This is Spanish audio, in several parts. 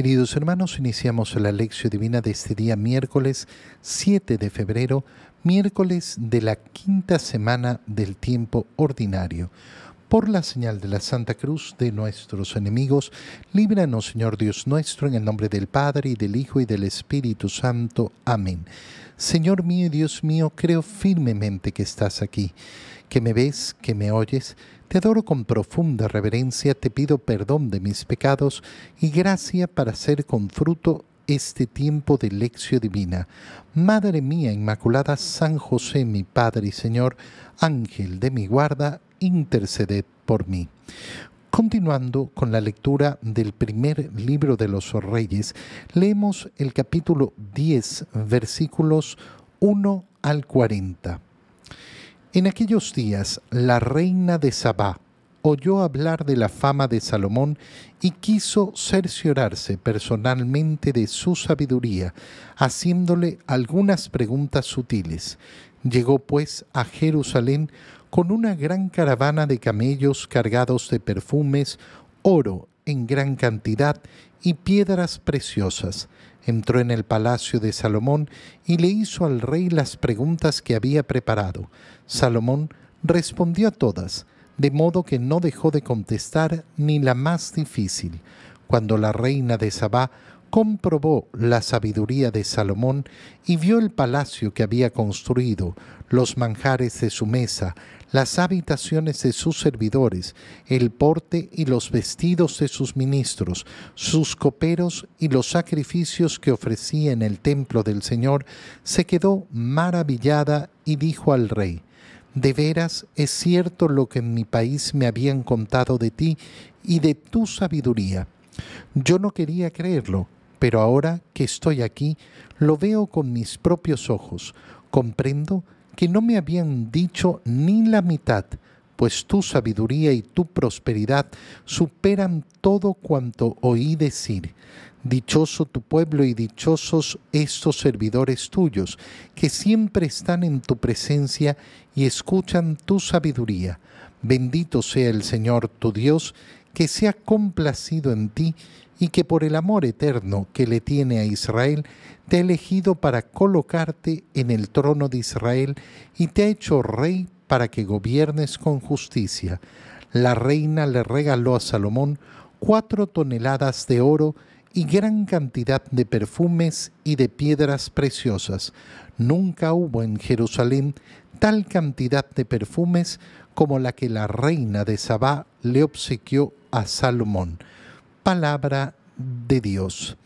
Queridos hermanos, iniciamos la lección divina de este día miércoles 7 de febrero, miércoles de la quinta semana del tiempo ordinario. Por la señal de la Santa Cruz de nuestros enemigos, líbranos Señor Dios nuestro, en el nombre del Padre y del Hijo y del Espíritu Santo. Amén. Señor mío y Dios mío, creo firmemente que estás aquí, que me ves, que me oyes te adoro con profunda reverencia, te pido perdón de mis pecados y gracia para hacer con fruto este tiempo de lección divina. Madre mía Inmaculada, San José, mi Padre y Señor, Ángel de mi guarda, interceded por mí. Continuando con la lectura del primer libro de los Reyes, leemos el capítulo 10, versículos 1 al 40. En aquellos días la reina de Sabá oyó hablar de la fama de Salomón y quiso cerciorarse personalmente de su sabiduría, haciéndole algunas preguntas sutiles. Llegó pues a Jerusalén con una gran caravana de camellos cargados de perfumes, oro en gran cantidad y piedras preciosas entró en el palacio de Salomón y le hizo al rey las preguntas que había preparado. Salomón respondió a todas, de modo que no dejó de contestar ni la más difícil. Cuando la reina de Sabá comprobó la sabiduría de Salomón y vio el palacio que había construido, los manjares de su mesa, las habitaciones de sus servidores, el porte y los vestidos de sus ministros, sus coperos y los sacrificios que ofrecía en el templo del Señor, se quedó maravillada y dijo al rey, de veras es cierto lo que en mi país me habían contado de ti y de tu sabiduría. Yo no quería creerlo, pero ahora que estoy aquí, lo veo con mis propios ojos. Comprendo que no me habían dicho ni la mitad, pues tu sabiduría y tu prosperidad superan todo cuanto oí decir. Dichoso tu pueblo y dichosos estos servidores tuyos, que siempre están en tu presencia y escuchan tu sabiduría. Bendito sea el Señor tu Dios, que se ha complacido en ti y que por el amor eterno que le tiene a Israel, te ha elegido para colocarte en el trono de Israel y te ha hecho rey para que gobiernes con justicia. La reina le regaló a Salomón cuatro toneladas de oro y gran cantidad de perfumes y de piedras preciosas. Nunca hubo en Jerusalén tal cantidad de perfumes como la que la reina de Sabá le obsequió a Salomón palabra de Dios.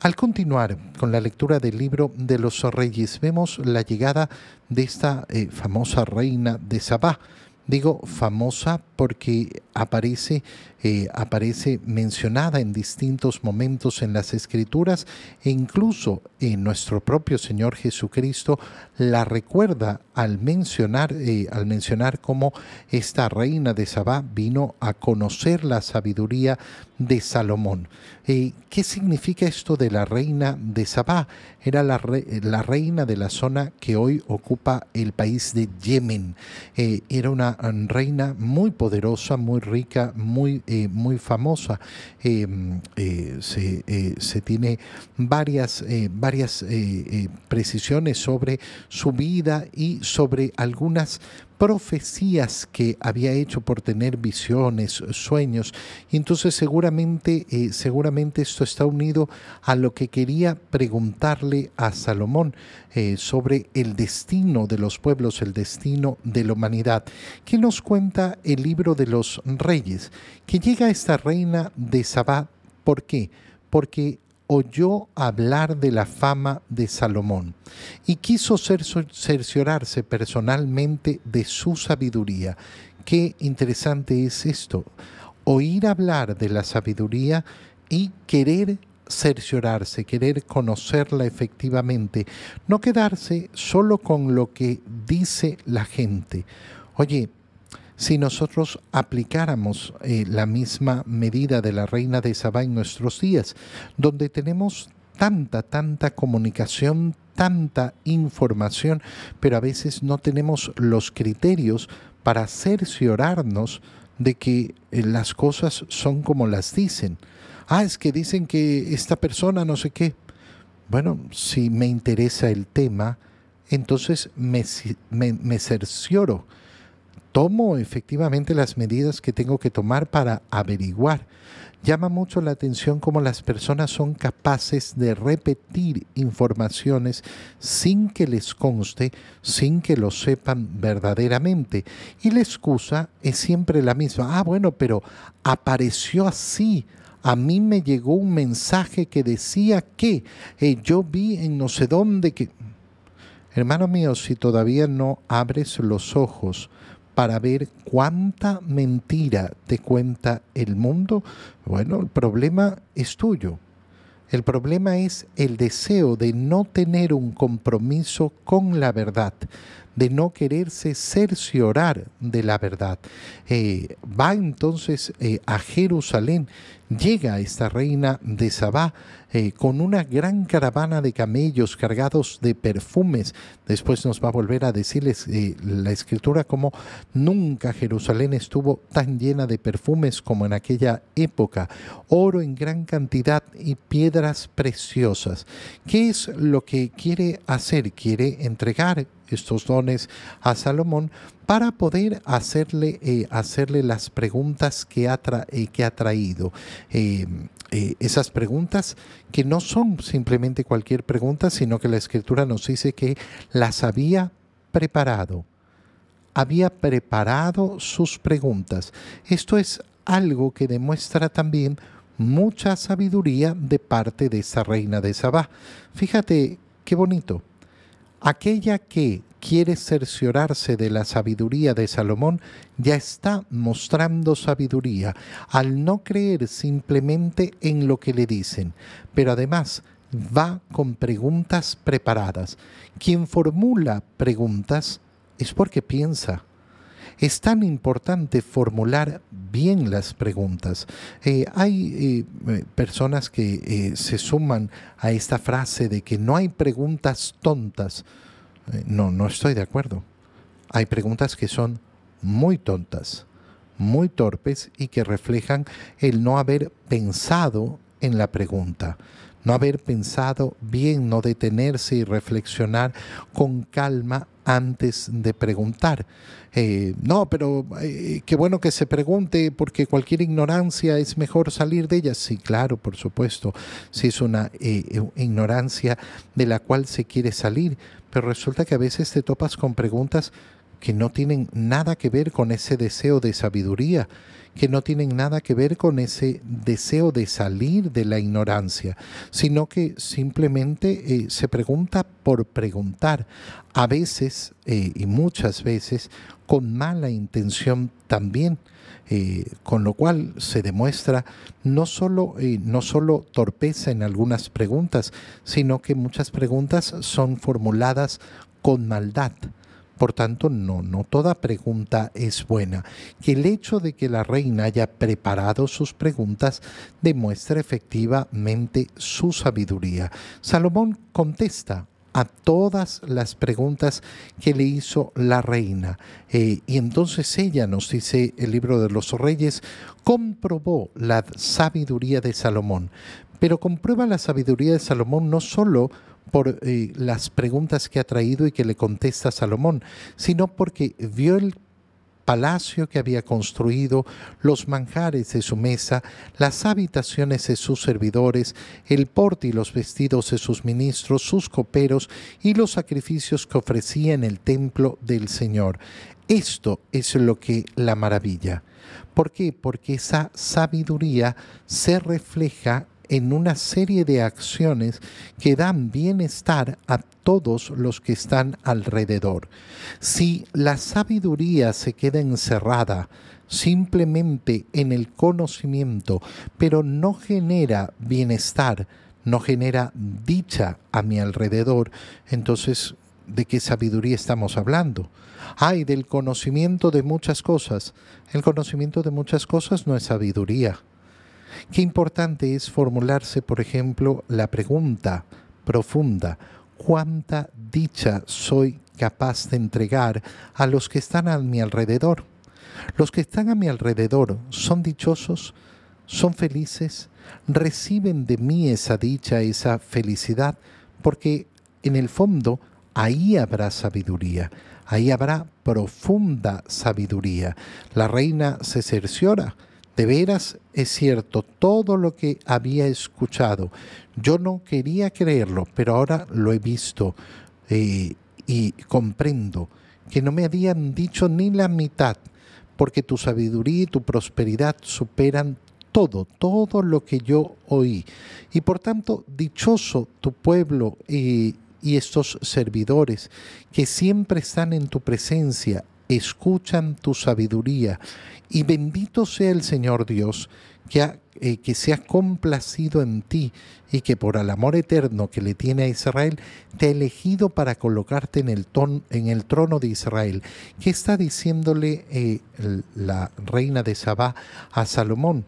Al continuar con la lectura del libro de los reyes, vemos la llegada de esta eh, famosa reina de Sabá. Digo famosa porque aparece, eh, aparece mencionada en distintos momentos en las escrituras e incluso en nuestro propio Señor Jesucristo la recuerda al mencionar, eh, al mencionar cómo esta reina de Sabá vino a conocer la sabiduría de Salomón. Eh, ¿Qué significa esto de la reina de Sabá? Era la, la, reina de la zona que hoy ocupa el país de Yemen. era una reina muy poderosa, muy rica, muy, eh, muy famosa. Em, eh, se, eh, se, tiene varias, varias precisiones sobre su vida y sobre algunas profecías que había hecho por tener visiones, sueños. Y entonces seguramente, eh, seguramente esto está unido a lo que quería preguntarle a Salomón eh, sobre el destino de los pueblos, el destino de la humanidad. ¿Qué nos cuenta el libro de los reyes? Que llega esta reina de Sabá, ¿por qué? Porque oyó hablar de la fama de Salomón y quiso cerciorarse personalmente de su sabiduría. Qué interesante es esto, oír hablar de la sabiduría y querer cerciorarse, querer conocerla efectivamente, no quedarse solo con lo que dice la gente. Oye, si nosotros aplicáramos eh, la misma medida de la reina de Sabá en nuestros días, donde tenemos tanta, tanta comunicación, tanta información, pero a veces no tenemos los criterios para cerciorarnos de que eh, las cosas son como las dicen. Ah, es que dicen que esta persona no sé qué. Bueno, si me interesa el tema, entonces me, me, cercioro, tomo efectivamente las medidas que tengo que tomar para averiguar. Llama mucho la atención cómo las personas son capaces de repetir informaciones sin que les conste, sin que lo sepan verdaderamente. Y la excusa es siempre la misma. Ah, bueno, pero apareció así. A mí me llegó un mensaje que decía que eh, yo vi en no sé dónde que... Hermano mío, si todavía no abres los ojos para ver cuánta mentira te cuenta el mundo, bueno, el problema es tuyo. El problema es el deseo de no tener un compromiso con la verdad, de no quererse cerciorar de la verdad. Eh, va entonces eh, a Jerusalén, llega esta reina de Sabá eh, con una gran caravana de camellos cargados de perfumes. Después nos va a volver a decirles la escritura como nunca Jerusalén estuvo tan llena de perfumes como en aquella época. Oro en gran cantidad y piedras preciosas. ¿Qué es lo que quiere hacer? Quiere entregar estos dones a Salomón para poder hacerle, eh, hacerle las preguntas que ha, eh, que ha traído. Eh, esas preguntas que no son simplemente cualquier pregunta, sino que la escritura nos dice que las había preparado. Había preparado sus preguntas. Esto es algo que demuestra también mucha sabiduría de parte de esa reina de Sabá. Fíjate qué bonito. Aquella que quiere cerciorarse de la sabiduría de Salomón ya está mostrando sabiduría al no creer simplemente en lo que le dicen, pero además va con preguntas preparadas. Quien formula preguntas es porque piensa. Es tan importante formular bien las preguntas. Eh, hay eh, personas que eh, se suman a esta frase de que no hay preguntas tontas. no, no estoy de acuerdo. Hay preguntas que son muy tontas, muy torpes y que reflejan el no haber pensado en la pregunta no haber pensado bien, no detenerse y reflexionar con calma antes de preguntar. Eh, no, pero eh, qué bueno que se pregunte porque cualquier ignorancia es mejor salir de ella. Sí, claro, por supuesto, si es una eh, ignorancia de la cual se quiere salir, pero resulta que a veces te topas con preguntas que no tienen nada que ver con ese deseo de sabiduría que no tienen nada que ver con ese deseo de salir de la ignorancia, sino que simplemente eh, se pregunta por preguntar, a veces eh, y muchas veces con mala intención también. Eh, con lo cual se demuestra no solo, no solo torpeza en algunas preguntas, sino que muchas preguntas son formuladas con maldad. Por tanto, no, no toda pregunta es buena. Que el hecho de que la reina haya preparado sus preguntas demuestra efectivamente su sabiduría. Salomón contesta a todas las preguntas que le hizo la reina. Eh, y entonces ella, nos dice el libro de los reyes, comprobó la sabiduría de Salomón. Pero comprueba la sabiduría de Salomón no solo por eh, las preguntas que ha traído y que le contesta Salomón, sino porque vio el palacio que había construido, los manjares de su mesa, las habitaciones de sus servidores, el porte y los vestidos de sus ministros, sus coperos y los sacrificios que ofrecía en el templo del Señor. Esto es lo que la maravilla. ¿Por qué? Porque esa sabiduría se refleja en una serie de acciones que dan bienestar a todos los que están alrededor. Si la sabiduría se queda encerrada simplemente en el conocimiento, pero no genera bienestar, no genera dicha a mi alrededor, entonces, ¿de qué sabiduría estamos hablando? Hay del conocimiento de muchas cosas. El conocimiento de muchas cosas no es sabiduría. Qué importante es formularse, por ejemplo, la pregunta profunda, ¿cuánta dicha soy capaz de entregar a los que están a mi alrededor? Los que están a mi alrededor son dichosos, son felices, reciben de mí esa dicha, esa felicidad, porque en el fondo ahí habrá sabiduría, ahí habrá profunda sabiduría. La reina se cerciora, de veras es cierto todo lo que había escuchado. Yo no quería creerlo, pero ahora lo he visto eh, y comprendo que no me habían dicho ni la mitad, porque tu sabiduría y tu prosperidad superan todo, todo lo que yo oí. Y por tanto, dichoso tu pueblo y, y estos servidores que siempre están en tu presencia, escuchan tu sabiduría. Y bendito sea el Señor Dios que, eh, que se ha complacido en ti y que por el amor eterno que le tiene a Israel, te ha elegido para colocarte en el, en el trono de Israel. ¿Qué está diciéndole eh, la reina de Sabá a Salomón?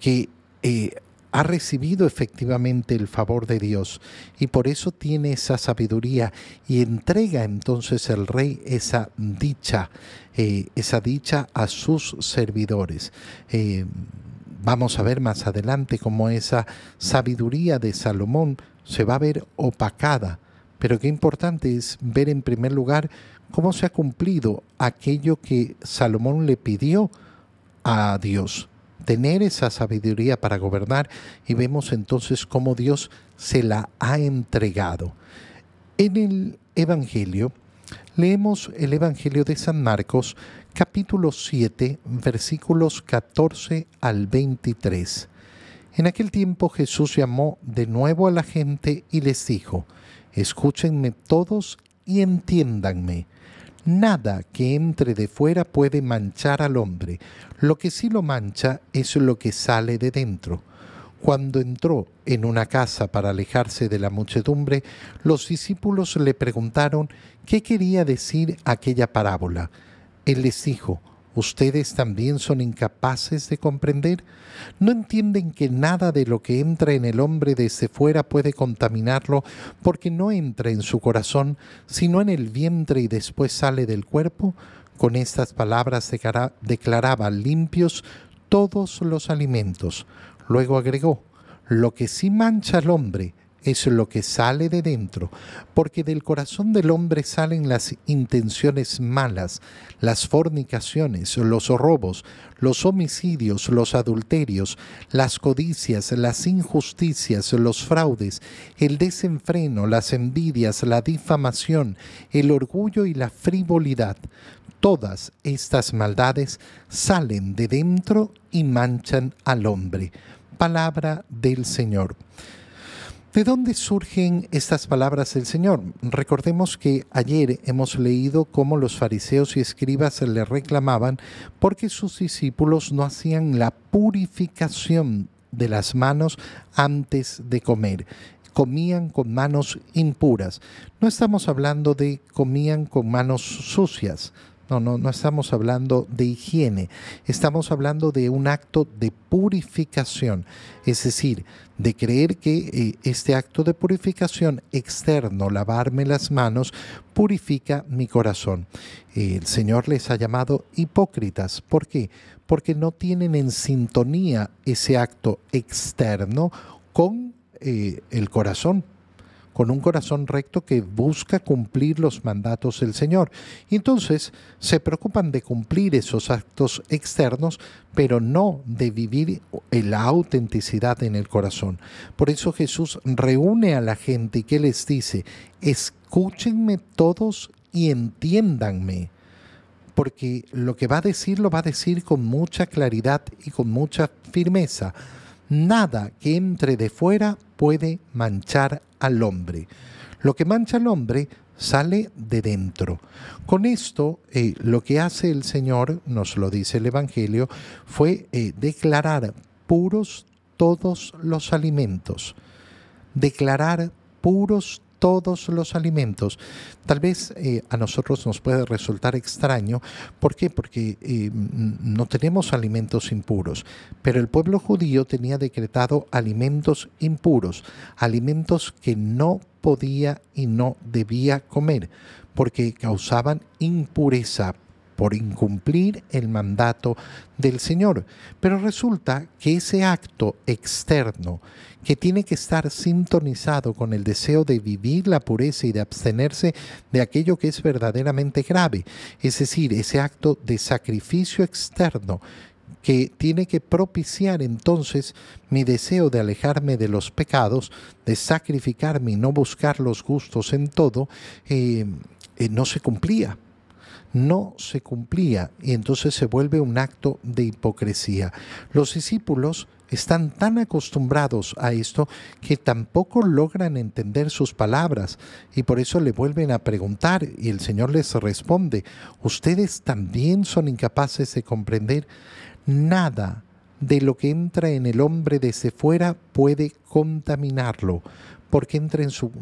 Que eh, ha recibido efectivamente el favor de Dios y por eso tiene esa sabiduría y entrega entonces el rey esa dicha, esa dicha a sus servidores. Vamos a ver más adelante cómo esa sabiduría de Salomón se va a ver opacada. Pero qué importante es ver en primer lugar cómo se ha cumplido aquello que Salomón le pidió a Dios, tener esa sabiduría para gobernar y vemos entonces cómo Dios se la ha entregado. En el Evangelio, leemos el Evangelio de San Marcos capítulo 7, versículos 14 al 23. En aquel tiempo Jesús llamó de nuevo a la gente y les dijo, Escúchenme todos y entiéndanme. Nada que entre de fuera puede manchar al hombre. Lo que sí lo mancha es lo que sale de dentro. Cuando entró en una casa para alejarse de la muchedumbre, los discípulos le preguntaron qué quería decir aquella parábola. Él les dijo, ¿ustedes también son incapaces de comprender? ¿No entienden que nada de lo que entra en el hombre desde fuera puede contaminarlo porque no entra en su corazón, sino en el vientre y después sale del cuerpo? Con estas palabras declaraba limpios todos los alimentos. Luego agregó, lo que sí mancha al hombre es lo que sale de dentro, porque del corazón del hombre salen las intenciones malas, las fornicaciones, los robos, los homicidios, los adulterios, las codicias, las injusticias, los fraudes, el desenfreno, las envidias, la difamación, el orgullo y la frivolidad. Todas estas maldades salen de dentro y manchan al hombre. Palabra del Señor. ¿De dónde surgen estas palabras del Señor? Recordemos que ayer hemos leído cómo los fariseos y escribas le reclamaban porque sus discípulos no hacían la purificación de las manos antes de comer comían con manos impuras. No estamos hablando de comían con manos sucias, no, no, no estamos hablando de higiene, estamos hablando de un acto de purificación, es decir, de creer que eh, este acto de purificación externo, lavarme las manos, purifica mi corazón. el Señor les ha llamado hipócritas. ¿Por qué? Porque no tienen en sintonía ese acto externo con eh, el corazón con un corazón recto que busca cumplir los mandatos del Señor. Y entonces se preocupan de cumplir esos actos externos, pero no de vivir la autenticidad en el corazón. Por eso Jesús reúne a la gente y que les dice, escúchenme todos y entiéndanme porque lo que va a decir lo va a decir con mucha claridad y con mucha firmeza. Nada que entre de fuera puede manchar al hombre. Lo que mancha al hombre sale de dentro. Con esto, eh, lo que hace el Señor, nos lo dice el Evangelio, fue eh, declarar puros todos los alimentos. Declarar puros todos los alimentos. Tal vez eh, a nosotros nos puede resultar extraño. ¿Por qué? Porque eh, no tenemos alimentos impuros. Pero el pueblo judío tenía decretado alimentos impuros, alimentos que no podía y no debía comer, porque causaban impureza por incumplir el mandato del Señor. Pero resulta que ese acto externo, que tiene que estar sintonizado con el deseo de vivir la pureza y de abstenerse de aquello que es verdaderamente grave, es decir, ese acto de sacrificio externo que tiene que propiciar entonces mi deseo de alejarme de los pecados, de sacrificarme y no buscar los gustos en todo, eh, eh, no se cumplía no se cumplía y entonces se vuelve un acto de hipocresía. Los discípulos están tan acostumbrados a esto que tampoco logran entender sus palabras y por eso le vuelven a preguntar y el Señor les responde, ustedes también son incapaces de comprender nada de lo que entra en el hombre desde fuera puede contaminarlo, porque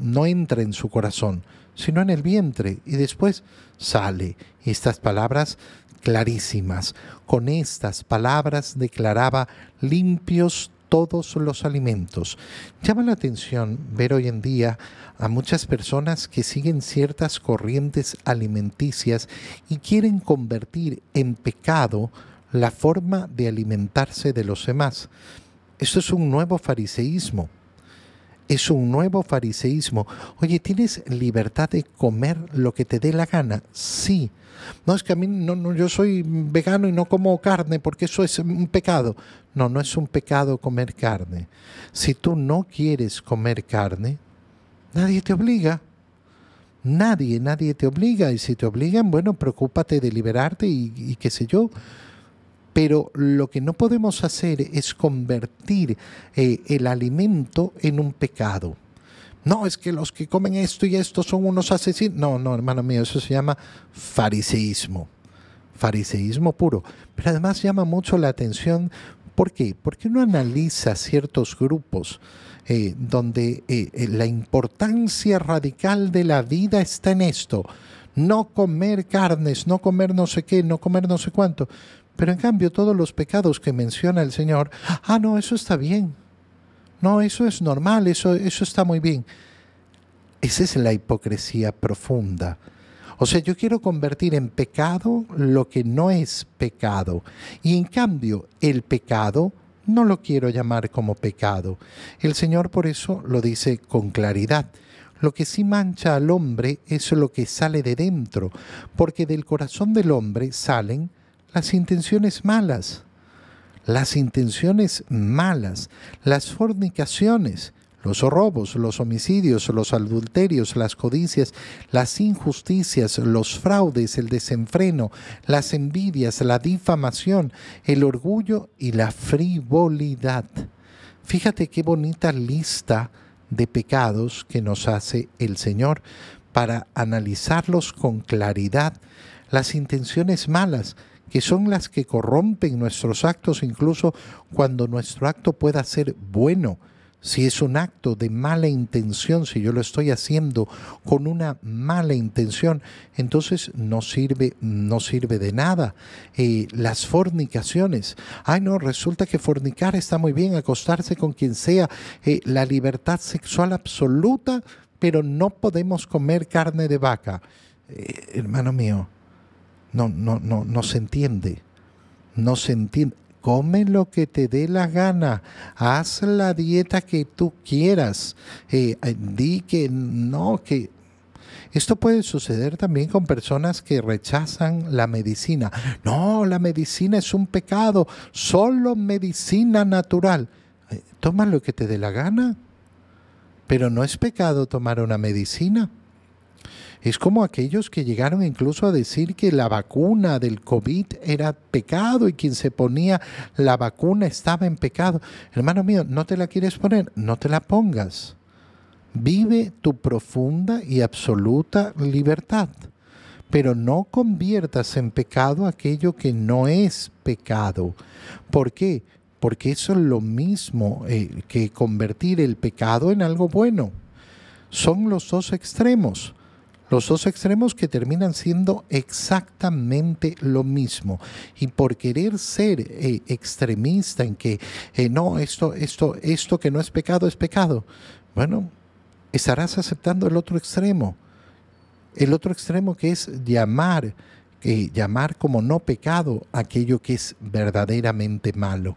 no entra en su corazón, sino en el vientre y después sale. Estas palabras clarísimas. Con estas palabras declaraba limpios todos los alimentos. Llama la atención ver hoy en día a muchas personas que siguen ciertas corrientes alimenticias y quieren convertir en pecado la forma de alimentarse de los demás. Esto es un nuevo fariseísmo. Es un nuevo fariseísmo. Oye, ¿tienes libertad de comer lo que te dé la gana? Sí. No es que a mí no, no, yo soy vegano y no como carne porque eso es un pecado. No, no es un pecado comer carne. Si tú no quieres comer carne, nadie te obliga. Nadie, nadie te obliga. Y si te obligan, bueno, preocúpate de liberarte y, y qué sé yo pero lo que no podemos hacer es convertir eh, el alimento en un pecado. No, es que los que comen esto y esto son unos asesinos. No, no, hermano mío, eso se llama fariseísmo. Fariseísmo puro. Pero además llama mucho la atención. ¿Por qué? Porque uno analiza ciertos grupos eh, donde eh, la importancia radical de la vida está en esto. No comer carnes, no comer no sé qué, no comer no sé cuánto. Pero en cambio todos los pecados que menciona el Señor, ah, no, eso está bien. No, eso es normal, eso, eso está muy bien. Esa es la hipocresía profunda. O sea, yo quiero convertir en pecado lo que no es pecado. Y en cambio, el pecado no lo quiero llamar como pecado. El Señor por eso lo dice con claridad. Lo que sí mancha al hombre es lo que sale de dentro, porque del corazón del hombre salen las intenciones malas, las intenciones malas, las fornicaciones, los robos, los homicidios, los adulterios, las codicias, las injusticias, los fraudes, el desenfreno, las envidias, la difamación, el orgullo y la frivolidad. Fíjate qué bonita lista de pecados que nos hace el Señor para analizarlos con claridad. Las intenciones malas, que son las que corrompen nuestros actos incluso cuando nuestro acto pueda ser bueno. Si es un acto de mala intención, si yo lo estoy haciendo con una mala intención, entonces no sirve, no sirve de nada. Eh, las fornicaciones. Ay, no, resulta que fornicar está muy bien, acostarse con quien sea, eh, la libertad sexual absoluta, pero no podemos comer carne de vaca. Eh, hermano mío, no, no, no, no se entiende. No se entiende. Come lo que te dé la gana. Haz la dieta que tú quieras. Eh, eh, di que no, que esto puede suceder también con personas que rechazan la medicina. No, la medicina es un pecado, solo medicina natural. Eh, toma lo que te dé la gana, pero no es pecado tomar una medicina. Es como aquellos que llegaron incluso a decir que la vacuna del COVID era pecado y quien se ponía la vacuna estaba en pecado. Hermano mío, ¿no te la quieres poner? No te la pongas. Vive tu profunda y absoluta libertad, pero no conviertas en pecado aquello que no es pecado. ¿Por qué? Porque eso es lo mismo eh, que convertir el pecado en algo bueno. Son los dos extremos. Los dos extremos que terminan siendo exactamente lo mismo. Y por querer ser eh, extremista en que eh, no, esto, esto, esto que no es pecado es pecado, bueno, estarás aceptando el otro extremo. El otro extremo que es llamar eh, llamar como no pecado aquello que es verdaderamente malo.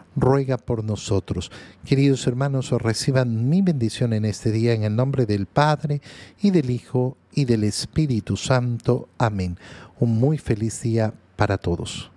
ruega por nosotros. Queridos hermanos, reciban mi bendición en este día en el nombre del Padre y del Hijo y del Espíritu Santo. Amén. Un muy feliz día para todos.